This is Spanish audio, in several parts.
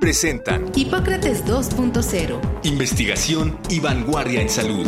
presentan Hipócrates 2.0. Investigación y vanguardia en salud.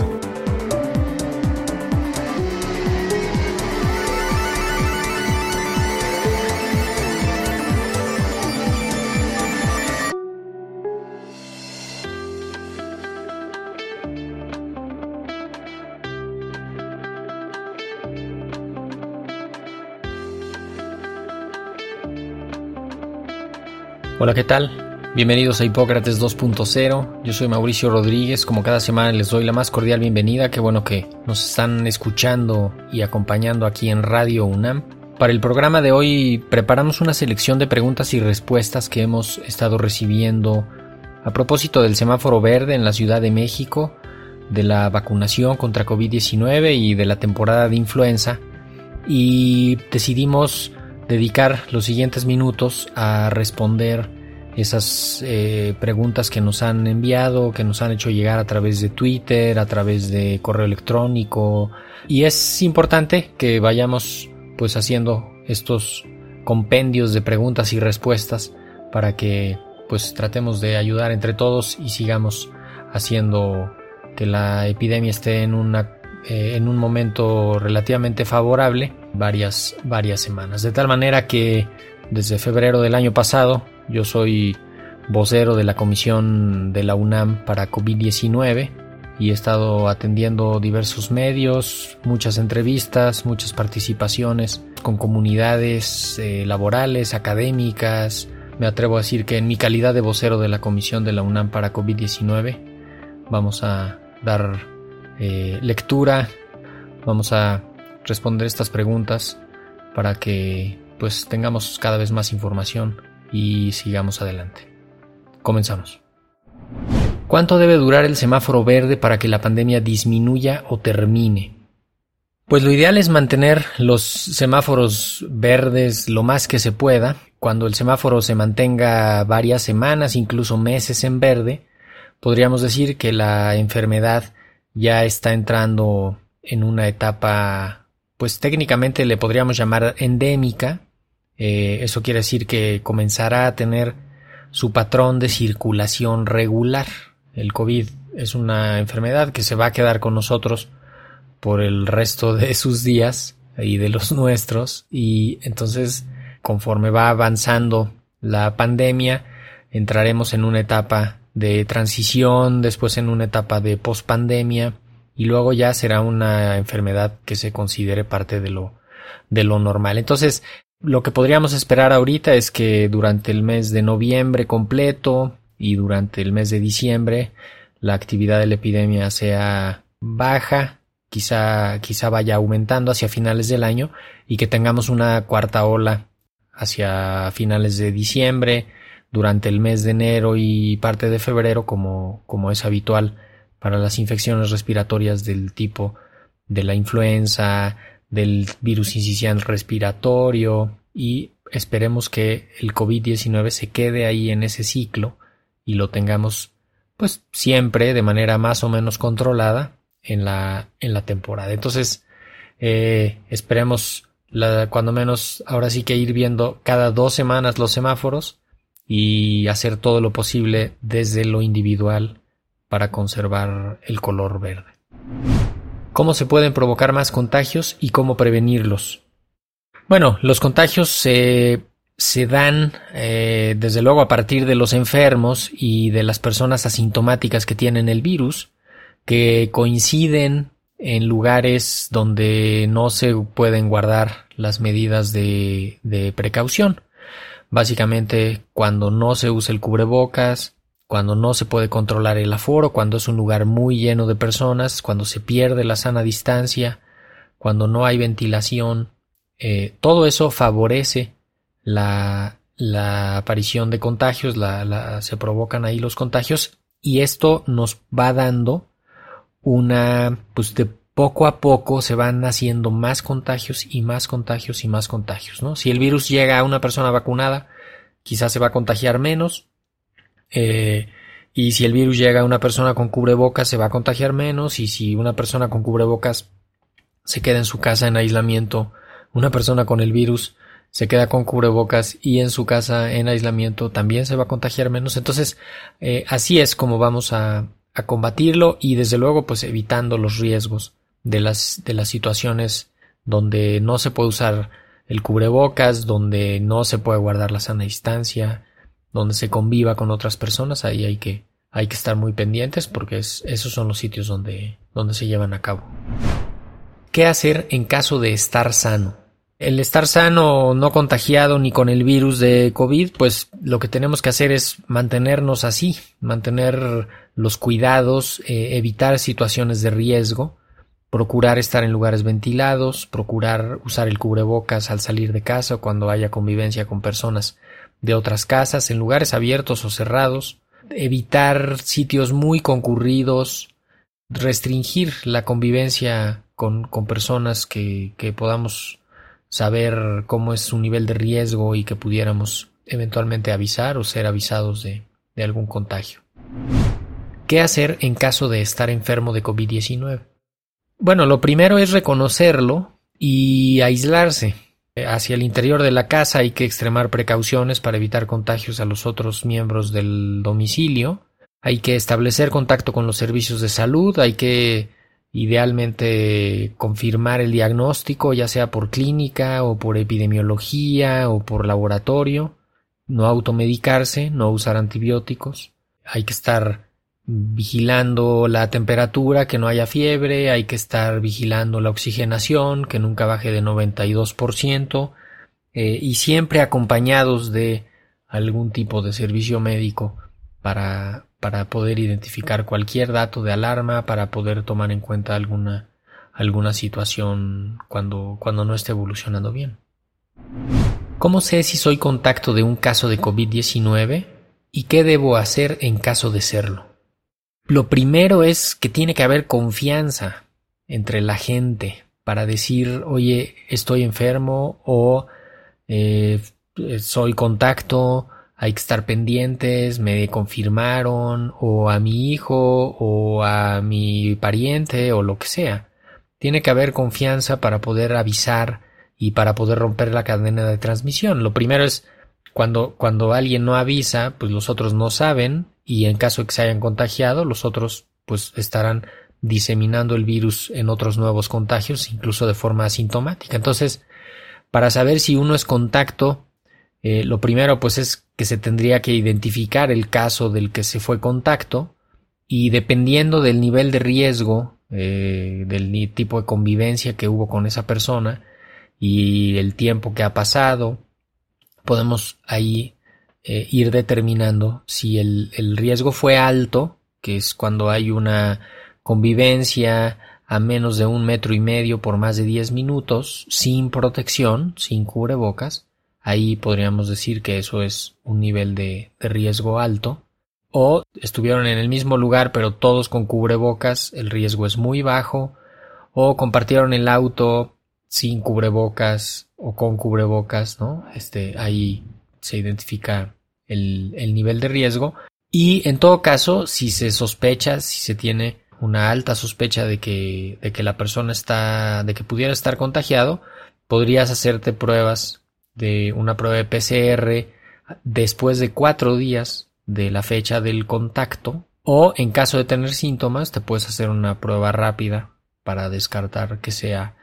Hola, ¿qué tal? Bienvenidos a Hipócrates 2.0. Yo soy Mauricio Rodríguez. Como cada semana les doy la más cordial bienvenida. Qué bueno que nos están escuchando y acompañando aquí en Radio UNAM. Para el programa de hoy preparamos una selección de preguntas y respuestas que hemos estado recibiendo a propósito del semáforo verde en la Ciudad de México, de la vacunación contra COVID-19 y de la temporada de influenza. Y decidimos dedicar los siguientes minutos a responder esas eh, preguntas que nos han enviado, que nos han hecho llegar a través de Twitter, a través de correo electrónico. Y es importante que vayamos pues haciendo estos compendios de preguntas y respuestas para que pues tratemos de ayudar entre todos y sigamos haciendo que la epidemia esté en una eh, en un momento relativamente favorable varias varias semanas de tal manera que desde febrero del año pasado yo soy vocero de la comisión de la UNAM para COVID-19 y he estado atendiendo diversos medios, muchas entrevistas, muchas participaciones con comunidades eh, laborales, académicas. Me atrevo a decir que en mi calidad de vocero de la comisión de la UNAM para COVID-19 vamos a dar eh, lectura, vamos a responder estas preguntas para que pues tengamos cada vez más información y sigamos adelante. Comenzamos. ¿Cuánto debe durar el semáforo verde para que la pandemia disminuya o termine? Pues lo ideal es mantener los semáforos verdes lo más que se pueda. Cuando el semáforo se mantenga varias semanas, incluso meses en verde, podríamos decir que la enfermedad ya está entrando en una etapa, pues técnicamente le podríamos llamar endémica, eh, eso quiere decir que comenzará a tener su patrón de circulación regular. El COVID es una enfermedad que se va a quedar con nosotros por el resto de sus días y de los nuestros y entonces conforme va avanzando la pandemia entraremos en una etapa de transición, después en una etapa de pospandemia y luego ya será una enfermedad que se considere parte de lo de lo normal. Entonces, lo que podríamos esperar ahorita es que durante el mes de noviembre completo y durante el mes de diciembre la actividad de la epidemia sea baja, quizá, quizá vaya aumentando hacia finales del año y que tengamos una cuarta ola hacia finales de diciembre, durante el mes de enero y parte de febrero, como, como es habitual para las infecciones respiratorias del tipo de la influenza, del virus incisional respiratorio y esperemos que el COVID-19 se quede ahí en ese ciclo y lo tengamos pues siempre de manera más o menos controlada en la, en la temporada. Entonces, eh, esperemos cuando menos ahora sí que ir viendo cada dos semanas los semáforos y hacer todo lo posible desde lo individual para conservar el color verde cómo se pueden provocar más contagios y cómo prevenirlos. Bueno, los contagios se, se dan eh, desde luego a partir de los enfermos y de las personas asintomáticas que tienen el virus, que coinciden en lugares donde no se pueden guardar las medidas de, de precaución. Básicamente cuando no se usa el cubrebocas, cuando no se puede controlar el aforo, cuando es un lugar muy lleno de personas, cuando se pierde la sana distancia, cuando no hay ventilación, eh, todo eso favorece la, la aparición de contagios, la, se provocan ahí los contagios y esto nos va dando una, pues de poco a poco se van haciendo más contagios y más contagios y más contagios, ¿no? Si el virus llega a una persona vacunada, quizás se va a contagiar menos, eh, y si el virus llega a una persona con cubrebocas, se va a contagiar menos, y si una persona con cubrebocas se queda en su casa en aislamiento, una persona con el virus se queda con cubrebocas y en su casa en aislamiento también se va a contagiar menos. Entonces, eh, así es como vamos a, a combatirlo y desde luego pues evitando los riesgos de las, de las situaciones donde no se puede usar el cubrebocas, donde no se puede guardar la sana distancia, donde se conviva con otras personas, ahí hay que, hay que estar muy pendientes porque esos son los sitios donde, donde se llevan a cabo. ¿Qué hacer en caso de estar sano? El estar sano, no contagiado ni con el virus de COVID, pues lo que tenemos que hacer es mantenernos así, mantener los cuidados, eh, evitar situaciones de riesgo, procurar estar en lugares ventilados, procurar usar el cubrebocas al salir de casa o cuando haya convivencia con personas de otras casas, en lugares abiertos o cerrados, evitar sitios muy concurridos, restringir la convivencia con, con personas que, que podamos saber cómo es su nivel de riesgo y que pudiéramos eventualmente avisar o ser avisados de, de algún contagio. ¿Qué hacer en caso de estar enfermo de COVID-19? Bueno, lo primero es reconocerlo y aislarse. Hacia el interior de la casa hay que extremar precauciones para evitar contagios a los otros miembros del domicilio. Hay que establecer contacto con los servicios de salud, hay que idealmente confirmar el diagnóstico, ya sea por clínica o por epidemiología o por laboratorio, no automedicarse, no usar antibióticos. Hay que estar vigilando la temperatura, que no haya fiebre, hay que estar vigilando la oxigenación, que nunca baje de 92%, eh, y siempre acompañados de algún tipo de servicio médico para, para poder identificar cualquier dato de alarma, para poder tomar en cuenta alguna, alguna situación cuando, cuando no esté evolucionando bien. ¿Cómo sé si soy contacto de un caso de COVID-19 y qué debo hacer en caso de serlo? Lo primero es que tiene que haber confianza entre la gente para decir, oye, estoy enfermo o eh, soy contacto, hay que estar pendientes, me confirmaron, o a mi hijo, o a mi pariente, o lo que sea. Tiene que haber confianza para poder avisar y para poder romper la cadena de transmisión. Lo primero es cuando, cuando alguien no avisa, pues los otros no saben y en caso de que se hayan contagiado, los otros pues estarán diseminando el virus en otros nuevos contagios, incluso de forma asintomática. Entonces, para saber si uno es contacto, eh, lo primero pues es que se tendría que identificar el caso del que se fue contacto y dependiendo del nivel de riesgo, eh, del tipo de convivencia que hubo con esa persona y el tiempo que ha pasado, podemos ahí eh, ir determinando si el, el riesgo fue alto, que es cuando hay una convivencia a menos de un metro y medio por más de 10 minutos, sin protección, sin cubrebocas, ahí podríamos decir que eso es un nivel de, de, riesgo alto. O estuvieron en el mismo lugar pero todos con cubrebocas, el riesgo es muy bajo. O compartieron el auto sin cubrebocas o con cubrebocas, ¿no? Este, ahí se identifica el, nivel de riesgo y en todo caso, si se sospecha, si se tiene una alta sospecha de que, de que la persona está, de que pudiera estar contagiado, podrías hacerte pruebas de una prueba de PCR después de cuatro días de la fecha del contacto o en caso de tener síntomas te puedes hacer una prueba rápida para descartar que sea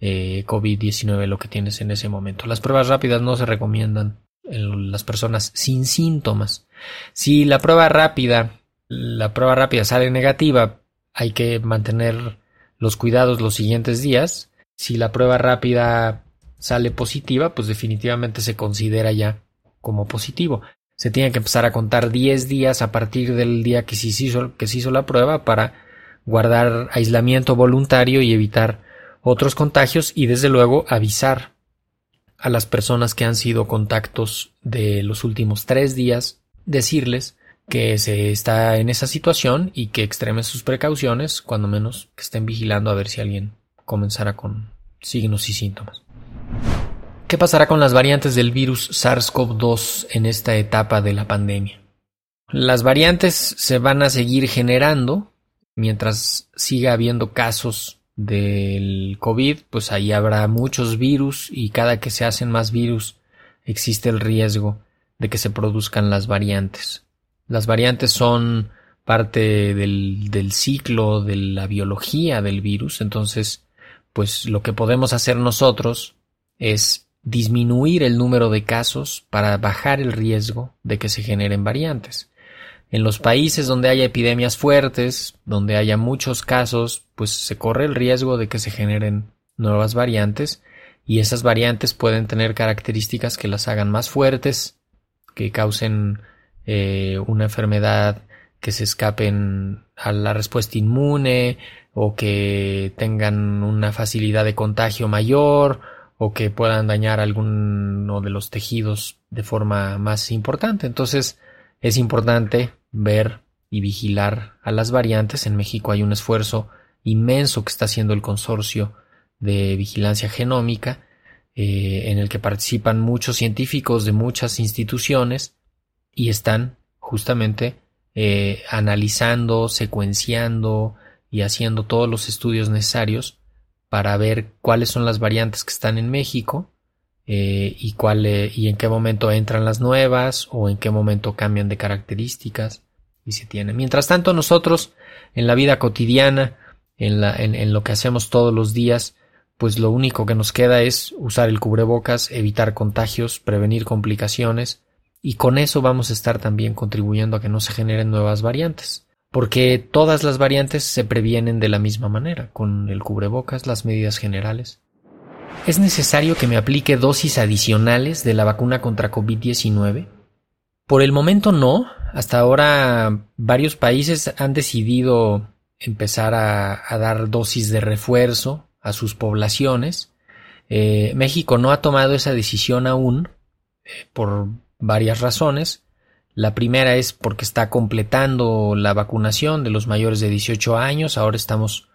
eh, COVID-19 lo que tienes en ese momento. Las pruebas rápidas no se recomiendan en las personas sin síntomas. Si la prueba rápida, la prueba rápida sale negativa, hay que mantener los cuidados los siguientes días. Si la prueba rápida sale positiva, pues definitivamente se considera ya como positivo. Se tiene que empezar a contar 10 días a partir del día que se hizo, que se hizo la prueba para guardar aislamiento voluntario y evitar otros contagios y desde luego avisar a las personas que han sido contactos de los últimos tres días, decirles que se está en esa situación y que extremen sus precauciones, cuando menos que estén vigilando a ver si alguien comenzara con signos y síntomas. ¿Qué pasará con las variantes del virus SARS-CoV-2 en esta etapa de la pandemia? Las variantes se van a seguir generando mientras siga habiendo casos del COVID, pues ahí habrá muchos virus y cada que se hacen más virus existe el riesgo de que se produzcan las variantes. Las variantes son parte del, del ciclo de la biología del virus, entonces pues lo que podemos hacer nosotros es disminuir el número de casos para bajar el riesgo de que se generen variantes. En los países donde haya epidemias fuertes, donde haya muchos casos, pues se corre el riesgo de que se generen nuevas variantes y esas variantes pueden tener características que las hagan más fuertes, que causen eh, una enfermedad que se escapen a la respuesta inmune o que tengan una facilidad de contagio mayor o que puedan dañar alguno de los tejidos de forma más importante. Entonces es importante ver y vigilar a las variantes. En México hay un esfuerzo inmenso que está haciendo el consorcio de vigilancia genómica eh, en el que participan muchos científicos de muchas instituciones y están justamente eh, analizando, secuenciando y haciendo todos los estudios necesarios para ver cuáles son las variantes que están en México eh, y, cuál, eh, y en qué momento entran las nuevas o en qué momento cambian de características y se tiene. Mientras tanto, nosotros en la vida cotidiana, en lo que hacemos todos los días, pues lo único que nos queda es usar el cubrebocas, evitar contagios, prevenir complicaciones y con eso vamos a estar también contribuyendo a que no se generen nuevas variantes. Porque todas las variantes se previenen de la misma manera, con el cubrebocas, las medidas generales. ¿Es necesario que me aplique dosis adicionales de la vacuna contra COVID-19? Por el momento no. Hasta ahora varios países han decidido empezar a, dar dosis de refuerzo a sus poblaciones. Eh, México no ha tomado esa decisión aún eh, por varias razones. La primera es porque está completando la vacunación de los mayores de 18 años. Ahora estamos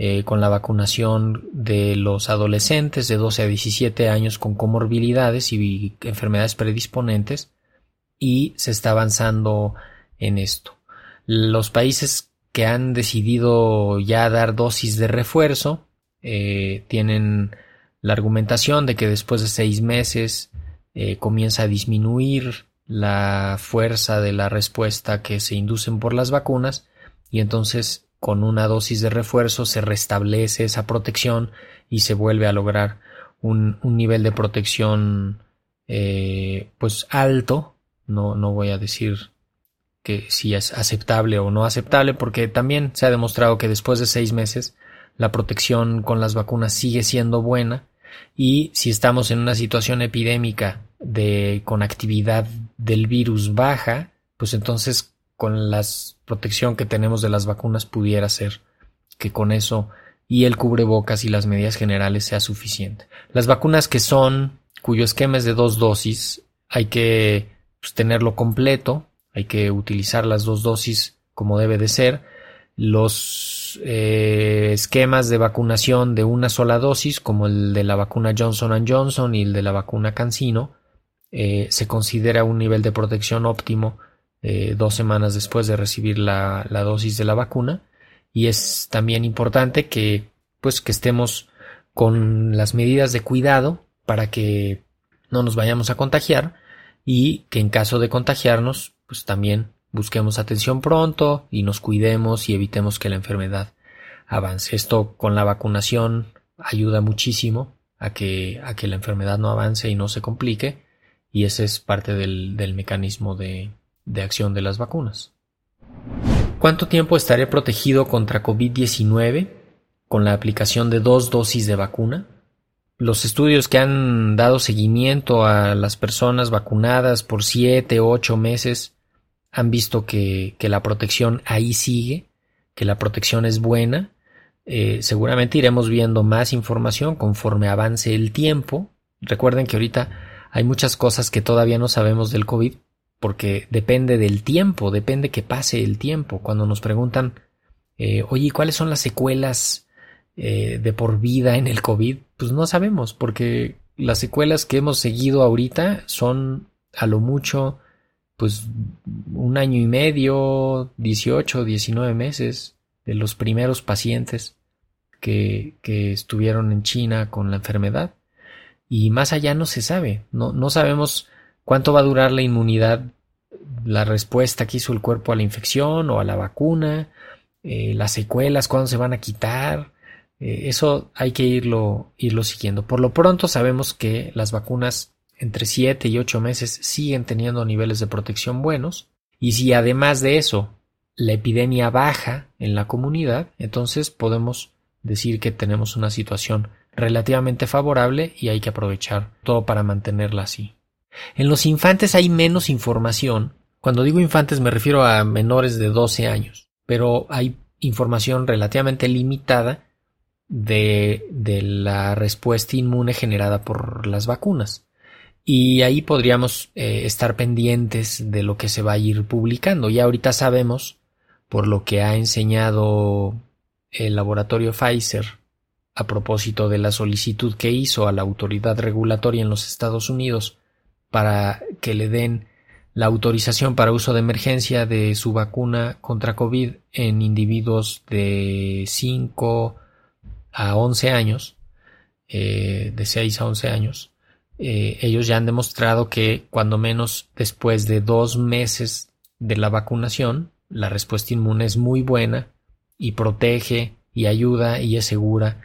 eh, con la vacunación de los adolescentes de 12 a 17 años con comorbilidades y enfermedades predisponentes y se está avanzando en esto. Los países que han decidido ya dar dosis de refuerzo eh, tienen la argumentación de que después de seis meses eh, comienza a disminuir la fuerza de la respuesta que se inducen por las vacunas y entonces con una dosis de refuerzo se restablece esa protección y se vuelve a lograr un, nivel de protección eh, pues alto. No, no voy a decir que si es aceptable o no aceptable porque también se ha demostrado que después de seis meses la protección con las vacunas sigue siendo buena. Y si estamos en una situación epidémica de, con actividad del virus baja, pues entonces con la protección que tenemos de las vacunas pudiera ser que con eso y el cubrebocas y las medidas generales sea suficiente. Las vacunas que son, cuyo esquema es de dos dosis, hay que pues, tenerlo completo, hay que utilizar las dos dosis como debe de ser. Los eh, esquemas de vacunación de una sola dosis, como el de la vacuna Johnson Johnson y el de la vacuna CanSino, eh, se considera un nivel de protección óptimo eh, dos semanas después de recibir la, dosis de la vacuna y es también importante que pues que estemos con las medidas de cuidado para que no nos vayamos a contagiar y que en caso de contagiarnos pues también busquemos atención pronto y nos cuidemos y evitemos que la enfermedad avance. Esto con la vacunación ayuda muchísimo a que, a que la enfermedad no avance y no se complique y ese es parte del, mecanismo de, de acción de las vacunas. ¿Cuánto tiempo estaré protegido contra COVID-19 con la aplicación de dos dosis de vacuna? Los estudios que han dado seguimiento a las personas vacunadas por 7 o 8 meses han visto que, la protección ahí sigue, que la protección es buena. Eh, seguramente iremos viendo más información conforme avance el tiempo. Recuerden que ahorita hay muchas cosas que todavía no sabemos del COVID porque depende del tiempo, depende que pase el tiempo. Cuando nos preguntan, eh, oye, ¿cuáles son las secuelas eh, de por vida en el COVID? Pues no sabemos, porque las secuelas que hemos seguido ahorita son a lo mucho, pues un año y medio, 18, 19 meses de los primeros pacientes que, que estuvieron en China con la enfermedad. Y más allá no se sabe, no, no sabemos cuánto va a durar la inmunidad, la respuesta que hizo el cuerpo a la infección o a la vacuna, eh, las secuelas, cuándo se van a quitar. Eh, eso hay que irlo, irlo siguiendo. Por lo pronto sabemos que las vacunas entre 7 y 8 meses siguen teniendo niveles de protección buenos. Y si además de eso la epidemia baja en la comunidad, entonces podemos decir que tenemos una situación relativamente favorable y hay que aprovechar todo para mantenerla así. En los infantes hay menos información. Cuando digo infantes me refiero a menores de 12 años, pero hay información relativamente limitada de, de la respuesta inmune generada por las vacunas. Y ahí podríamos eh, estar pendientes de lo que se va a ir publicando. Ya ahorita sabemos, por lo que ha enseñado el laboratorio Pfizer a propósito de la solicitud que hizo a la autoridad regulatoria en los Estados Unidos para que le den la autorización para uso de emergencia de su vacuna contra COVID en individuos de 5 a 11 años, eh, de 6 a 11 años. Eh, ellos ya han demostrado que cuando menos después de dos meses de la vacunación, la respuesta inmune es muy buena y protege y ayuda y es segura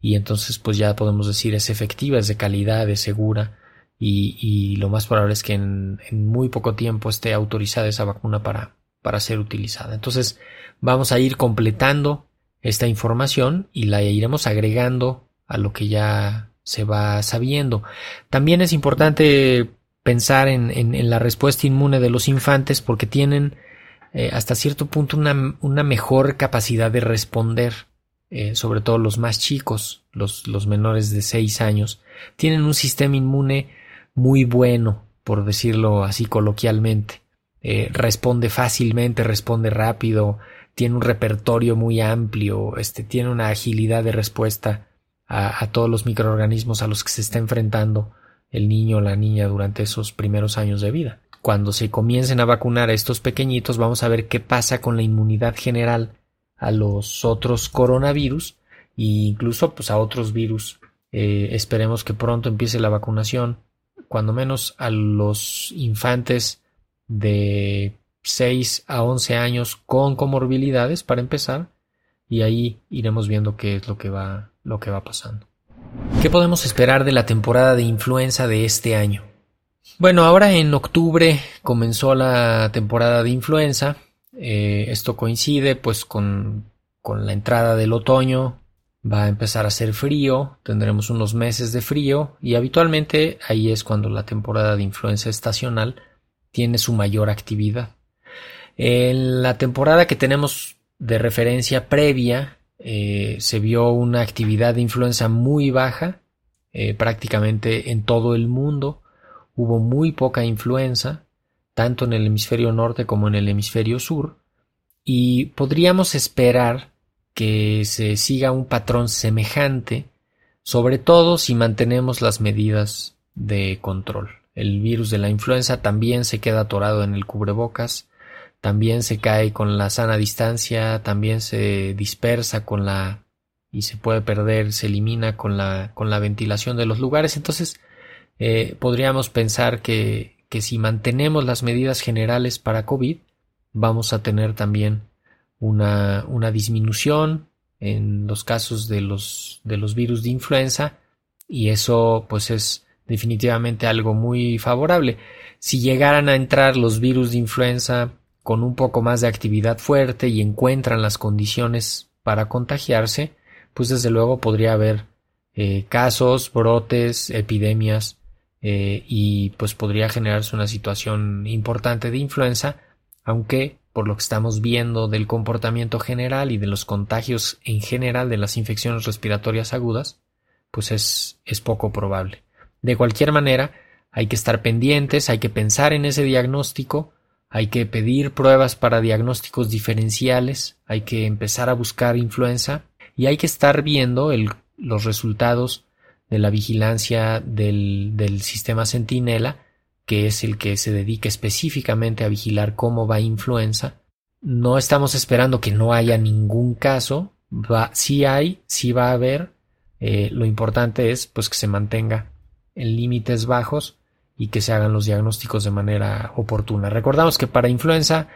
y entonces pues ya podemos decir es efectiva, es de calidad, es segura y, lo más probable es que en, muy poco tiempo esté autorizada esa vacuna para, para ser utilizada. Entonces vamos a ir completando esta información y la iremos agregando a lo que ya se va sabiendo. También es importante pensar en, en, la respuesta inmune de los infantes porque tienen eh, hasta cierto punto una, una, mejor capacidad de responder, eh, sobre todo los más chicos, los, los menores de 6 años, tienen un sistema inmune muy bueno, por decirlo así coloquialmente. Eh, responde fácilmente, responde rápido, tiene un repertorio muy amplio, este, tiene una agilidad de respuesta a, todos los microorganismos a los que se está enfrentando el niño o la niña durante esos primeros años de vida. Cuando se comiencen a vacunar a estos pequeñitos, vamos a ver qué pasa con la inmunidad general a los otros coronavirus e incluso pues a otros virus. Eh, esperemos que pronto empiece la vacunación cuando menos a los infantes de 6 a 11 años con comorbilidades para empezar y ahí iremos viendo qué es lo que va lo que va pasando. ¿Qué podemos esperar de la temporada de influenza de este año? Bueno, ahora en octubre comenzó la temporada de influenza. Eh, esto coincide pues con, con la entrada del otoño va a empezar a hacer frío, tendremos unos meses de frío y habitualmente ahí es cuando la temporada de influenza estacional tiene su mayor actividad. En la temporada que tenemos de referencia previa eh, se vio una actividad de influenza muy baja eh, prácticamente en todo el mundo. Hubo muy poca influenza, tanto en el hemisferio norte como en el hemisferio sur, y podríamos esperar que se siga un patrón semejante, sobre todo si mantenemos las medidas de control. El virus de la influenza también se queda atorado en el cubrebocas, también se cae con la sana distancia, también se dispersa con la y se puede perder, se elimina con la, con la ventilación de los lugares. Entonces, eh, podríamos pensar que, que si mantenemos las medidas generales para COVID, vamos a tener también una, una disminución en los casos de los, de los virus de influenza y eso pues es definitivamente algo muy favorable. Si llegaran a entrar los virus de influenza con un poco más de actividad fuerte y encuentran las condiciones para contagiarse, pues desde luego podría haber eh, casos, brotes, epidemias eh, y pues podría generarse una situación importante de influenza, aunque por lo que estamos viendo del comportamiento general y de los contagios en general de las infecciones respiratorias agudas, pues es, poco probable. De cualquier manera, hay que estar pendientes, hay que pensar en ese diagnóstico, hay que pedir pruebas para diagnósticos diferenciales, hay que empezar a buscar influenza y hay que estar viendo los resultados de la vigilancia del, del sistema Centinela, que es el que se dedica específicamente a vigilar cómo va influenza. No estamos esperando que no haya ningún caso, va, hay, sí va a haber. Eh, lo importante es pues que se mantenga en límites bajos y que se hagan los diagnósticos de manera oportuna. Recordamos que para influenza,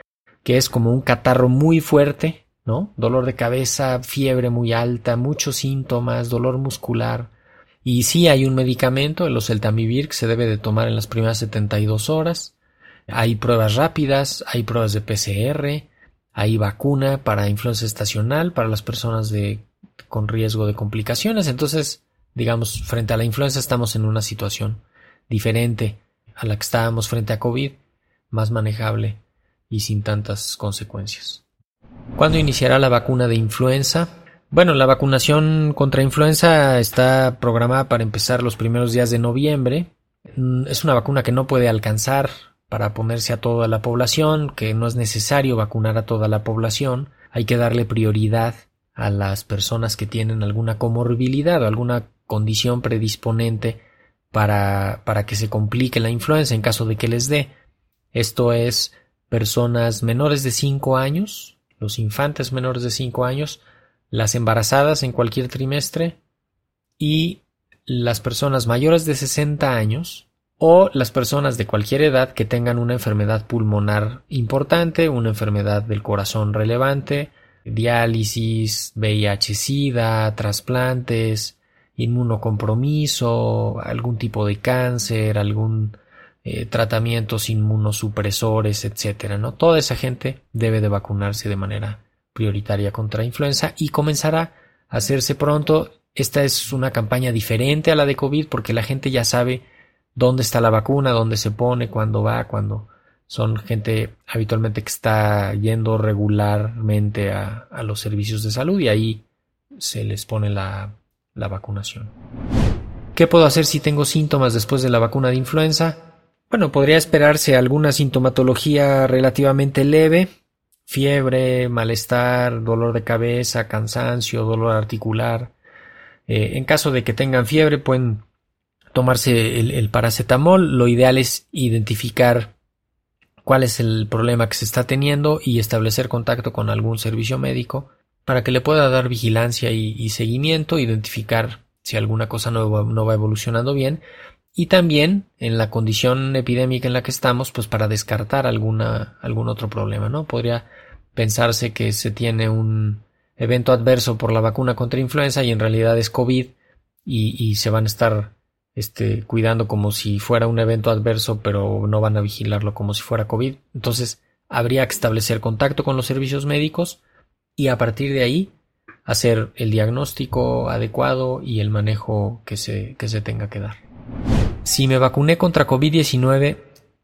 que es como un catarro muy fuerte, ¿no? Dolor de cabeza, fiebre muy alta, muchos síntomas, dolor muscular. Y sí hay un medicamento, el oseltamivir, que se debe de tomar en las primeras 72 horas. Hay pruebas rápidas, hay pruebas de PCR, hay vacuna para influenza estacional para las personas de, con riesgo de complicaciones. Entonces, digamos, frente a la influenza estamos en una situación diferente a la que estábamos frente a COVID, más manejable y sin tantas consecuencias. ¿Cuándo iniciará la vacuna de influenza? Bueno, la vacunación contra influenza está programada para empezar los primeros días de noviembre. Mm, es una vacuna que no puede alcanzar para ponerse a toda la población, que no es necesario vacunar a toda la población, hay que darle prioridad a las personas que tienen alguna comorbilidad o alguna condición predisponente para, para que se complique la influenza en caso de que les dé. Esto es personas menores de 5 años, los infantes menores de 5 años, las embarazadas en cualquier trimestre y las personas mayores de 60 años o las personas de cualquier edad que tengan una enfermedad pulmonar importante, una enfermedad del corazón relevante, diálisis, VIH-Sida, trasplantes, inmunocompromiso, algún tipo de cáncer, algún eh, tratamientos inmunosupresores, etcétera, ¿no? Toda esa gente debe de vacunarse de manera prioritaria contra influenza y comenzará a hacerse pronto. Esta es una campaña diferente a la de COVID porque la gente ya sabe dónde está la vacuna, dónde se pone, cuándo va, cuando son gente habitualmente que está yendo regularmente a, los servicios de salud y ahí se les pone la, la vacunación. ¿Qué puedo hacer si tengo síntomas después de la vacuna de influenza? Bueno, podría esperarse alguna sintomatología relativamente leve, fiebre, malestar, dolor de cabeza, cansancio, dolor articular. Eh, en caso de que tengan fiebre, pueden tomarse el, paracetamol. Lo ideal es identificar cuál es el problema que se está teniendo y establecer contacto con algún servicio médico para que le pueda dar vigilancia y, seguimiento, identificar si alguna cosa no va, no va, evolucionando bien y también en la condición epidémica en la que estamos, pues para descartar alguna, algún otro problema, ¿no? Podría pensarse que se tiene un evento adverso por la vacuna contra influenza y en realidad es COVID y, se van a estar este, cuidando como si fuera un evento adverso, pero no van a vigilarlo como si fuera COVID. Entonces, habría que establecer contacto con los servicios médicos y a partir de ahí hacer el diagnóstico adecuado y el manejo que se, que se tenga que dar. Si me vacuné contra COVID-19,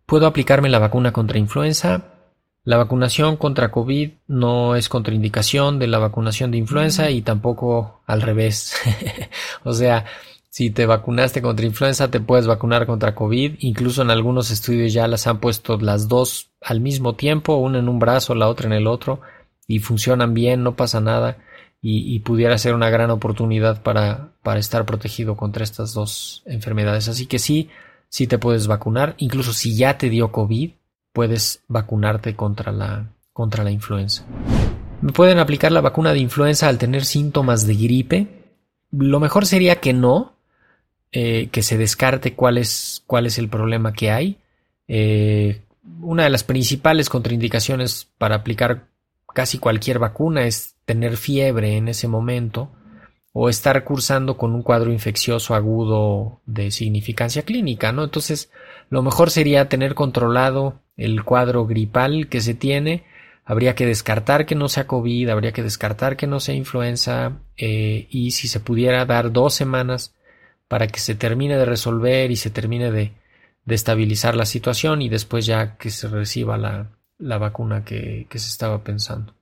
¿puedo aplicarme la vacuna contra influenza? La vacunación contra COVID no es contraindicación de la vacunación de influenza y tampoco al revés. o sea, si te vacunaste contra influenza, te puedes vacunar contra COVID. Incluso en algunos estudios ya las han puesto las dos al mismo tiempo, una en un brazo, la otra en el otro, y funcionan bien, no pasa nada. Y, pudiera ser una gran oportunidad para, para estar protegido contra estas dos enfermedades. Así que sí, sí te puedes vacunar. Incluso si ya te dio COVID, puedes vacunarte contra la, contra la influenza. ¿Me pueden aplicar la vacuna de influenza al tener síntomas de gripe? Lo mejor sería que no, eh, que se descarte cuál es, cuál es el problema que hay. Eh, una de las principales contraindicaciones para aplicar casi cualquier vacuna es tener fiebre en ese momento o estar cursando con un cuadro infeccioso agudo de significancia clínica, ¿no? Entonces, lo mejor sería tener controlado el cuadro gripal que se tiene. Habría que descartar que no sea COVID, habría que descartar que no sea influenza eh, y si se pudiera dar dos semanas para que se termine de resolver y se termine de, estabilizar la situación y después ya que se reciba la, vacuna que, que se estaba pensando.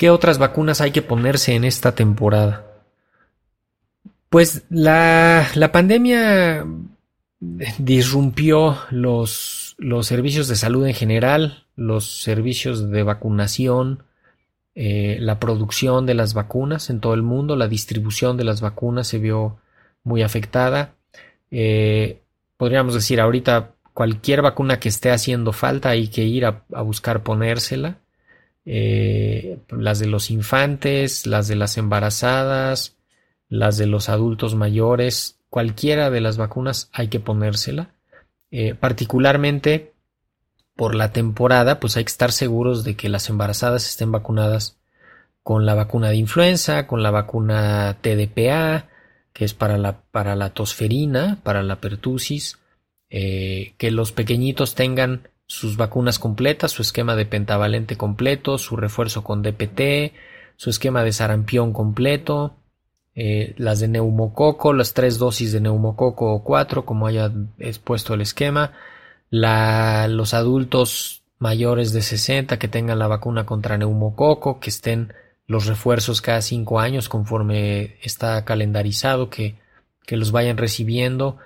¿Qué otras vacunas hay que ponerse en esta temporada? Pues la, la pandemia disrumpió los, los servicios de salud en general, los servicios de vacunación, eh, la producción de las vacunas en todo el mundo, la distribución de las vacunas se vio muy afectada. Eh, podríamos decir ahorita cualquier vacuna que esté haciendo falta hay que ir a, buscar ponérsela. Eh, las de los infantes, las de las embarazadas, las de los adultos mayores, cualquiera de las vacunas hay que ponérsela. particularmente por la temporada, pues hay que estar seguros de que las embarazadas estén vacunadas con la vacuna de influenza, con la vacuna TDPA, que es para la, para la tosferina, para la pertusis, eh, que los pequeñitos tengan sus vacunas completas, su esquema de pentavalente completo, su refuerzo con DPT, su esquema de sarampión completo, eh, las de neumococo, las tres dosis de neumococo o cuatro, como haya expuesto el esquema, la, los adultos mayores de 60 que tengan la vacuna contra neumococo, que estén los refuerzos cada cinco años conforme está calendarizado, que, que los vayan recibiendo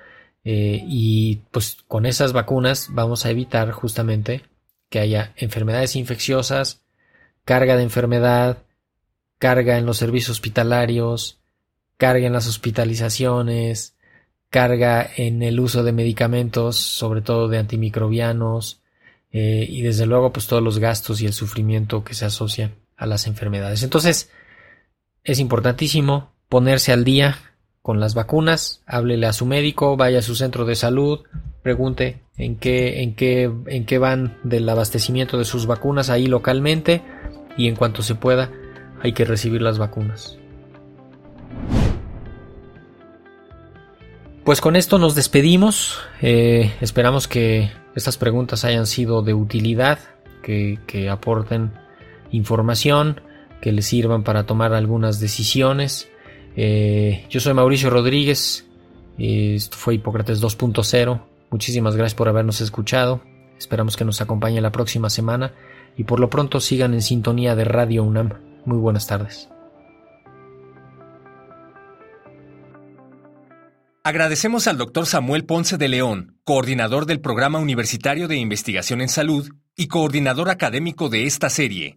eh, y pues con esas vacunas vamos a evitar justamente que haya enfermedades infecciosas, carga de enfermedad, carga en los servicios hospitalarios, carga en las hospitalizaciones, carga en el uso de medicamentos, sobre todo de antimicrobianos, eh, y desde luego pues todos los gastos y el sufrimiento que se asocian a las enfermedades. Entonces, es importantísimo ponerse al día con las vacunas, háblele a su médico, vaya a su centro de salud, pregunte en qué, en qué, en qué van del abastecimiento de sus vacunas ahí localmente y en cuanto se pueda hay que recibir las vacunas. Pues con esto nos despedimos. Eh, esperamos que estas preguntas hayan sido de utilidad, que, aporten información, que les sirvan para tomar algunas decisiones. Eh, yo soy Mauricio Rodríguez. Esto fue Hipócrates 2.0. Muchísimas gracias por habernos escuchado. Esperamos que nos acompañe la próxima semana y por lo pronto sigan en sintonía de Radio UNAM. Muy buenas tardes. Agradecemos al Dr. Samuel Ponce de León, coordinador del Programa Universitario de Investigación en Salud y coordinador académico de esta serie.